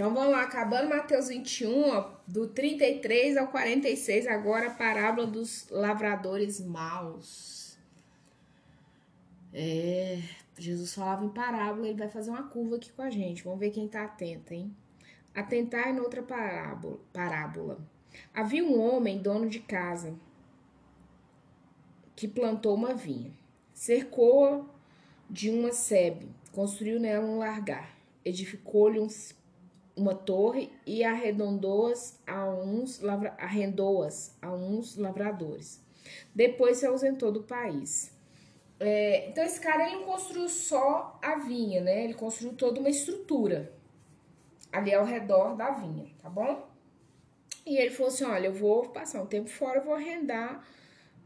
Então vamos lá, acabando Mateus 21, ó, do 33 ao 46, agora a parábola dos lavradores maus. É, Jesus falava em parábola, ele vai fazer uma curva aqui com a gente. Vamos ver quem tá atento, hein? Atentar em outra parábola, parábola. Havia um homem, dono de casa, que plantou uma vinha, cercou-a de uma sebe, construiu nela um largar, edificou-lhe um uma torre e arredondou-as a uns arrendou-as a uns lavradores. Depois se ausentou do país. É, então esse cara ele não construiu só a vinha, né? Ele construiu toda uma estrutura ali ao redor da vinha, tá bom? E ele falou assim: olha, eu vou passar um tempo fora, vou arrendar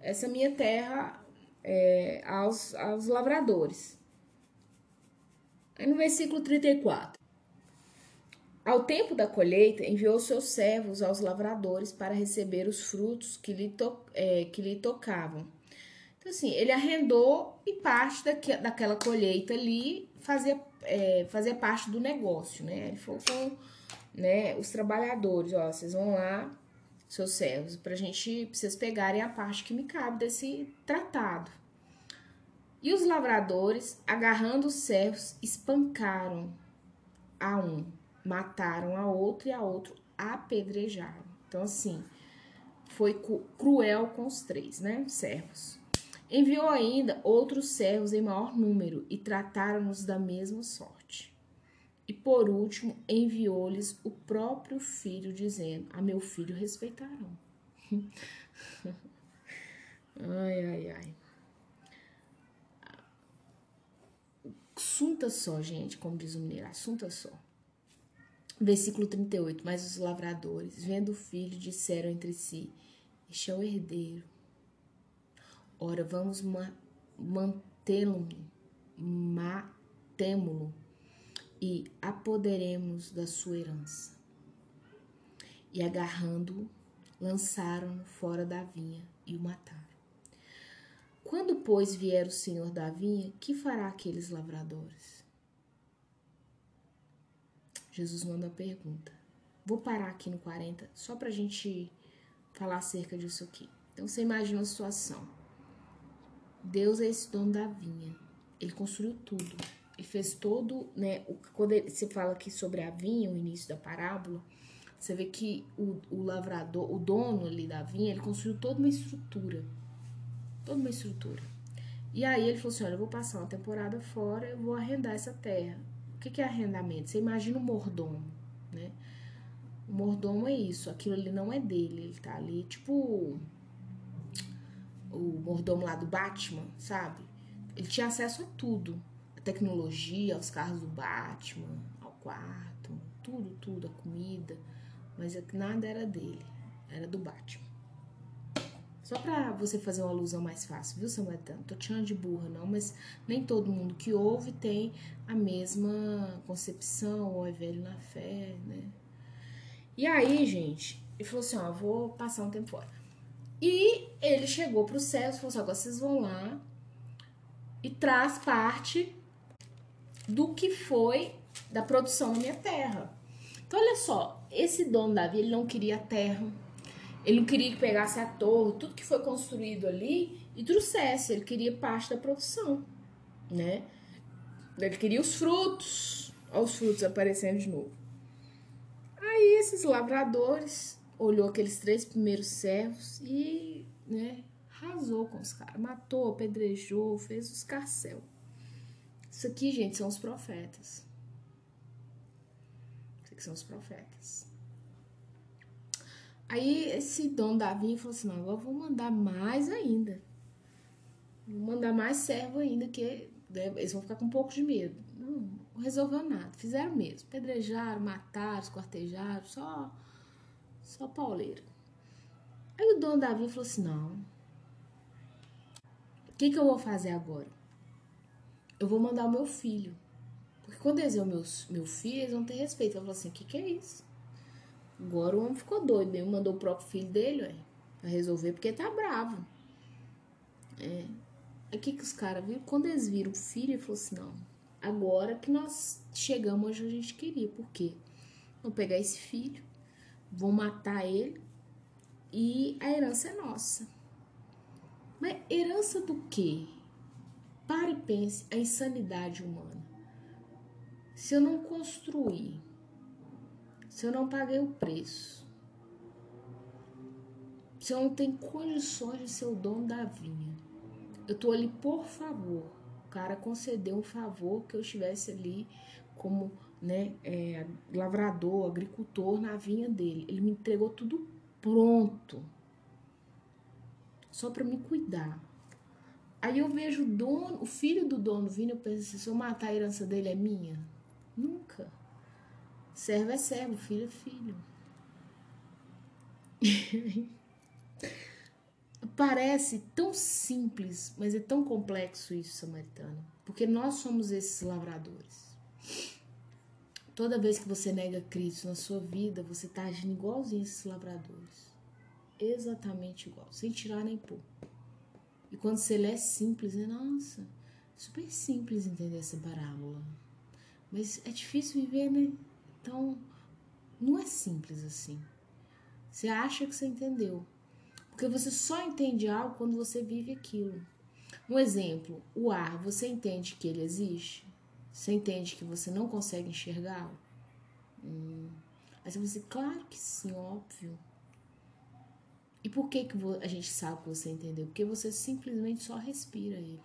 essa minha terra é, aos, aos lavradores. Aí no versículo 34. Ao tempo da colheita, enviou seus servos aos lavradores para receber os frutos que lhe, to, é, que lhe tocavam. Então, assim, ele arrendou e parte daque, daquela colheita ali fazia, é, fazia parte do negócio, né? Ele falou com né, os trabalhadores: ó, vocês vão lá, seus servos, pra gente, vocês pegarem a parte que me cabe desse tratado. E os lavradores, agarrando os servos, espancaram a um mataram a outro e a outro apedrejaram. Então, assim, foi cruel com os três, né? Servos. Enviou ainda outros servos em maior número e trataram-nos da mesma sorte. E por último, enviou-lhes o próprio filho, dizendo: A meu filho respeitarão. ai, ai, ai. Assunta só, gente, como diz o mineiro, assunta só. Versículo 38. Mas os lavradores, vendo o filho, disseram entre si: Este é o herdeiro. Ora, vamos ma mantê-lo, matemo-lo e apoderemos da sua herança. E agarrando-o, lançaram-no fora da vinha e o mataram. Quando, pois, vier o senhor da vinha, que fará aqueles lavradores? Jesus manda a pergunta. Vou parar aqui no 40 só para a gente falar acerca disso aqui. Então você imagina a situação. Deus é esse dono da vinha. Ele construiu tudo. Ele fez todo, né? Quando ele, se fala aqui sobre a vinha, o início da parábola, você vê que o, o lavrador, o dono ali da vinha, ele construiu toda uma estrutura. Toda uma estrutura. E aí ele falou assim: olha, eu vou passar uma temporada fora, eu vou arrendar essa terra que, que é arrendamento? Você imagina o mordomo, né? O mordomo é isso, aquilo ali não é dele, ele tá ali, tipo o mordomo lá do Batman, sabe? Ele tinha acesso a tudo, a tecnologia, aos carros do Batman, ao quarto, tudo, tudo, a comida, mas é nada era dele, era do Batman. Só para você fazer uma alusão mais fácil, viu, Samaritano? Tô te chamando de burra, não, mas nem todo mundo que ouve tem a mesma concepção ou é velho na fé, né? E aí, gente, ele falou assim: ó, vou passar um tempo fora. E ele chegou pro céu e falou assim: agora vocês vão lá e traz parte do que foi da produção da minha terra. Então, olha só, esse dono Davi, ele não queria terra ele não queria que pegasse a torre, tudo que foi construído ali e trouxesse. Ele queria parte da produção, né? Ele queria os frutos. Olha os frutos aparecendo de novo. Aí esses lavradores olhou aqueles três primeiros servos e, né, arrasou com os caras. Matou, apedrejou, fez os carcel. Isso aqui, gente, são os profetas. Isso aqui são os profetas. Aí esse dono da falou assim: não, agora vou mandar mais ainda. Vou mandar mais servo ainda, que né, eles vão ficar com um pouco de medo. Não, não resolveu nada. Fizeram mesmo. Pedrejaram, mataram, esquartejaram, só, só pauleiro. Aí o dono da falou assim: não. O que, que eu vou fazer agora? Eu vou mandar o meu filho. Porque quando eles verem o meu, meu filho, eles vão ter respeito. Eu falou assim: o que, que é isso? Agora o homem ficou doido, ele mandou o próprio filho dele, ué, pra resolver, porque tá bravo. É. Aí que que os caras viram? Quando eles viram o filho, ele falou assim, não, agora que nós chegamos onde a gente queria, por quê? vão pegar esse filho, vão matar ele e a herança é nossa. Mas herança do quê? Pare e pense a insanidade humana. Se eu não construir, se eu não paguei o preço, se eu não tenho condições de ser o dono da vinha, eu tô ali por favor. O cara concedeu um favor que eu estivesse ali como né, é, lavrador, agricultor na vinha dele. Ele me entregou tudo pronto, só para me cuidar. Aí eu vejo o dono, o filho do dono vindo, eu penso assim, se eu matar a herança dele é minha? Nunca. Servo é servo, filho é filho. Parece tão simples, mas é tão complexo isso, samaritano. Porque nós somos esses lavradores. Toda vez que você nega Cristo na sua vida, você está agindo igualzinho esses lavradores. Exatamente igual, sem tirar nem pôr. E quando você lê é simples, é nossa, super simples entender essa parábola. Mas é difícil viver, né? Então, não é simples assim. Você acha que você entendeu. Porque você só entende algo quando você vive aquilo. Um exemplo, o ar, você entende que ele existe? Você entende que você não consegue enxergá-lo? Hum. Aí você vai dizer, claro que sim, óbvio. E por que, que a gente sabe que você entendeu? Porque você simplesmente só respira ele.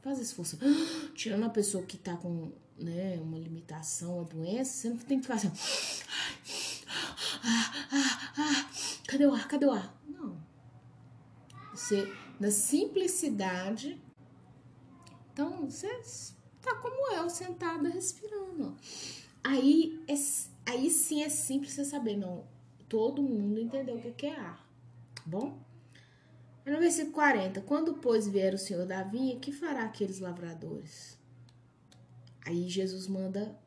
Faz esforço. Tirando a pessoa que tá com né, uma limitação, uma doença, você não tem que ficar assim. Cadê o ar? Cadê o ar? Não. Você, na simplicidade. Então, você tá como eu, sentada, respirando. Aí, é, aí sim é simples você saber, não. Todo mundo entendeu o que é ar, tá bom? No versículo 40, quando, pois, vier o Senhor da vinha, que fará aqueles lavradores? Aí Jesus manda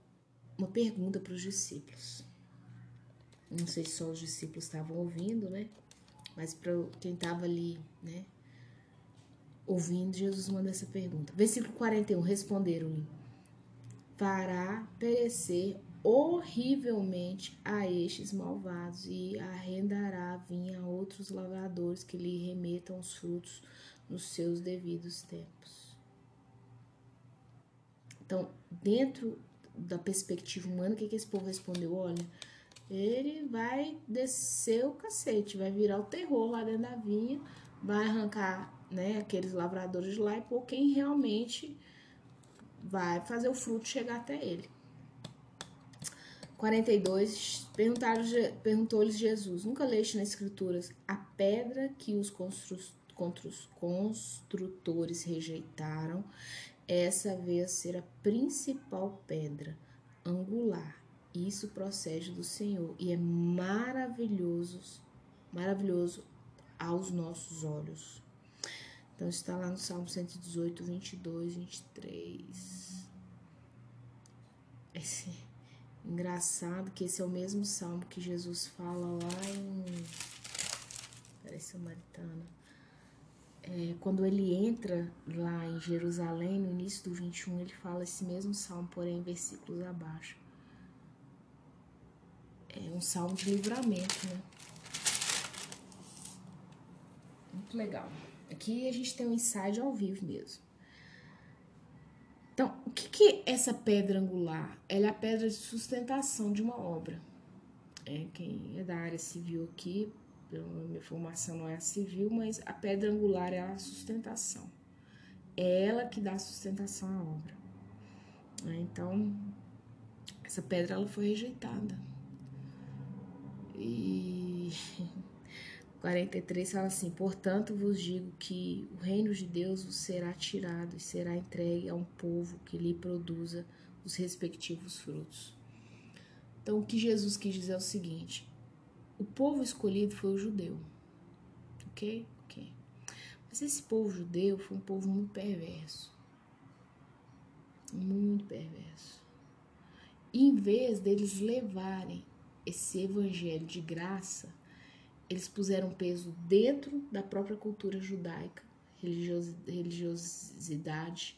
uma pergunta para os discípulos. Não sei se só os discípulos estavam ouvindo, né? Mas para quem estava ali, né? Ouvindo, Jesus manda essa pergunta. Versículo 41, responderam-lhe: Fará perecer horrivelmente a estes malvados e arrendará vinha a outros lavradores que lhe remetam os frutos nos seus devidos tempos. Então, dentro da perspectiva humana, o que, que esse povo respondeu? Olha, ele vai descer o cacete, vai virar o terror lá dentro da vinha, vai arrancar né, aqueles lavradores de lá e por quem realmente vai fazer o fruto chegar até ele. 42, perguntou-lhes Jesus, nunca leste nas escrituras a pedra que os construtores rejeitaram, essa veio a ser a principal pedra angular. Isso procede do Senhor e é maravilhoso, maravilhoso aos nossos olhos. Então está lá no Salmo 118, 22, 23. Esse engraçado que esse é o mesmo salmo que Jesus fala lá em Peraí, Samaritana. É, quando ele entra lá em Jerusalém, no início do 21, ele fala esse mesmo salmo, porém versículos abaixo. É um salmo de livramento, né? Muito legal. Aqui a gente tem um inside ao vivo mesmo. Então, o que, que é essa pedra angular? Ela é a pedra de sustentação de uma obra. É, quem é da área civil aqui, pela minha formação não é civil, mas a pedra angular é a sustentação. É ela que dá sustentação à obra. É, então, essa pedra ela foi rejeitada. E 43 fala assim: Portanto, vos digo que o reino de Deus vos será tirado e será entregue a um povo que lhe produza os respectivos frutos. Então, o que Jesus quis dizer é o seguinte: o povo escolhido foi o judeu, ok? Ok. Mas esse povo judeu foi um povo muito perverso. Muito perverso. E em vez deles levarem esse evangelho de graça eles puseram peso dentro da própria cultura judaica, religiosidade.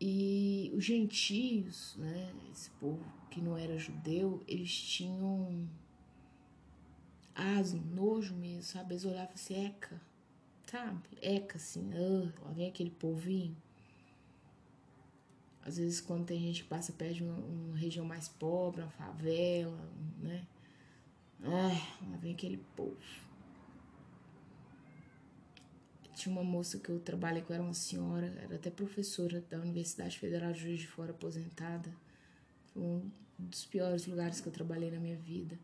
E os gentios, né, esse povo que não era judeu, eles tinham asno, nojo mesmo, sabe? Eles olhavam assim, eca, sabe? Eca, assim, uh, vem aquele povinho. Às vezes, quando tem gente que passa perto de uma, uma região mais pobre, uma favela, né? Ah, lá vem aquele povo. Tinha uma moça que eu trabalhei com, era uma senhora, era até professora da Universidade Federal de Juiz de Fora, aposentada. Foi um dos piores lugares que eu trabalhei na minha vida.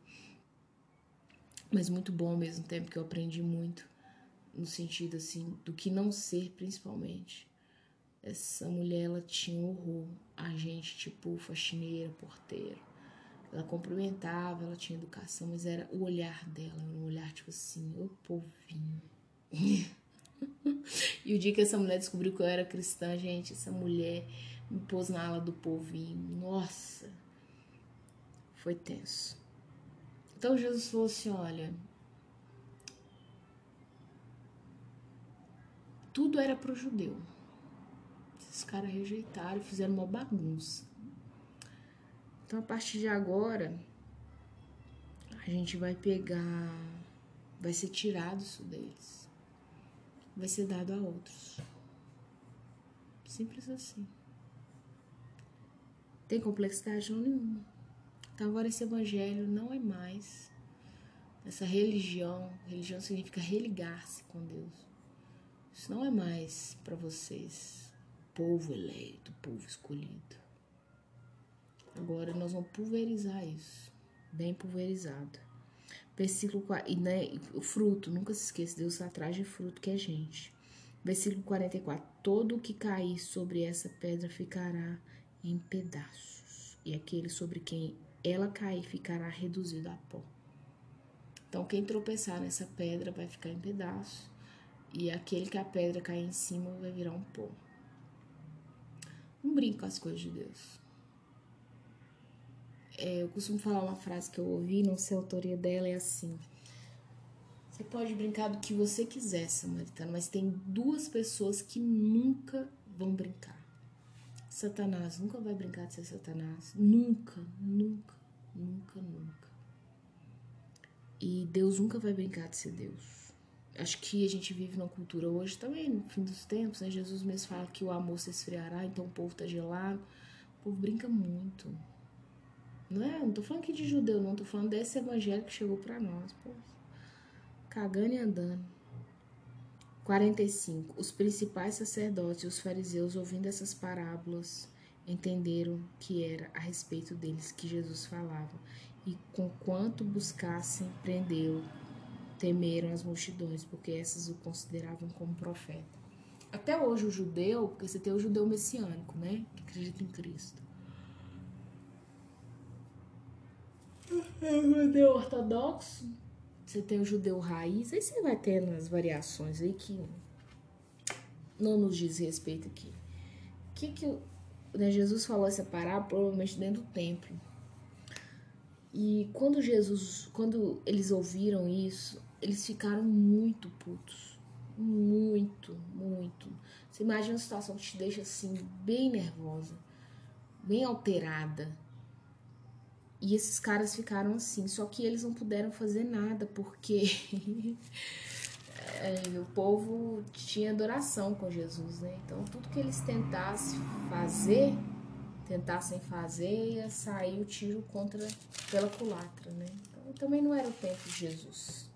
Mas muito bom ao mesmo tempo, que eu aprendi muito, no sentido, assim, do que não ser, principalmente. Essa mulher, ela tinha horror a gente, tipo, faxineira, porteiro. Ela cumprimentava, ela tinha educação, mas era o olhar dela, um olhar, tipo assim, ô povinho. e o dia que essa mulher descobriu que eu era cristã, gente, essa mulher me pôs na ala do povinho. Nossa, foi tenso. Então Jesus falou assim: olha, tudo era para o judeu. Esses caras rejeitaram fizeram uma bagunça. Então a partir de agora, a gente vai pegar, vai ser tirado isso deles vai ser dado a outros. Simples assim. Tem complexidade nenhuma. Então agora esse evangelho não é mais essa religião. Religião significa religar-se com Deus. Isso não é mais para vocês, povo eleito, povo escolhido. Agora nós vamos pulverizar isso, bem pulverizado. Versículo 4, e né, o fruto, nunca se esqueça, Deus atrás de fruto que é gente. Versículo 44: Todo o que cair sobre essa pedra ficará em pedaços, e aquele sobre quem ela cair ficará reduzido a pó. Então, quem tropeçar nessa pedra vai ficar em pedaços, e aquele que a pedra cair em cima vai virar um pó. Não brinca com as coisas de Deus. É, eu costumo falar uma frase que eu ouvi, não sei a autoria dela, é assim. Você pode brincar do que você quiser, Samaritano, mas tem duas pessoas que nunca vão brincar. Satanás nunca vai brincar de ser Satanás. Nunca, nunca, nunca, nunca. E Deus nunca vai brincar de ser Deus. Acho que a gente vive numa cultura hoje também, no fim dos tempos, né? Jesus mesmo fala que o amor se esfriará, então o povo tá gelado. O povo brinca muito. Não é? Não tô falando aqui de judeu, não. Tô falando desse evangelho que chegou para nós. Pô. Cagando e andando. 45. Os principais sacerdotes e os fariseus, ouvindo essas parábolas, entenderam que era a respeito deles que Jesus falava. E com quanto buscassem prendê-lo, temeram as multidões, porque essas o consideravam como profeta. Até hoje o judeu, porque você tem o judeu messiânico, né? Que acredita em Cristo. o judeu ortodoxo, você tem o judeu raiz, aí você vai tendo as variações aí que não nos diz respeito aqui. Que que né, Jesus falou essa parábola provavelmente dentro do templo. E quando Jesus, quando eles ouviram isso, eles ficaram muito putos. Muito, muito. Você imagina uma situação que te deixa assim, bem nervosa, bem alterada. E esses caras ficaram assim, só que eles não puderam fazer nada porque é, o povo tinha adoração com Jesus, né? Então tudo que eles tentassem fazer, tentassem fazer, ia sair o tiro contra pela culatra, né? Então também não era o tempo de Jesus.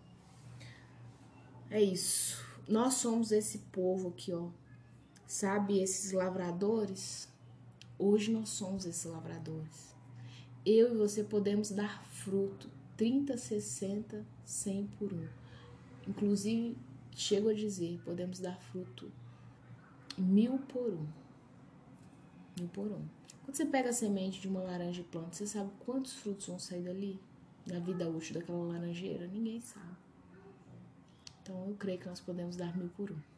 É isso. Nós somos esse povo aqui, ó. Sabe, esses lavradores? Hoje nós somos esses lavradores eu e você podemos dar fruto 30, 60, 100 por um. Inclusive, chego a dizer, podemos dar fruto mil por um. Mil por um. Quando você pega a semente de uma laranja e planta, você sabe quantos frutos vão sair dali? Na vida útil daquela laranjeira? Ninguém sabe. Então, eu creio que nós podemos dar mil por um.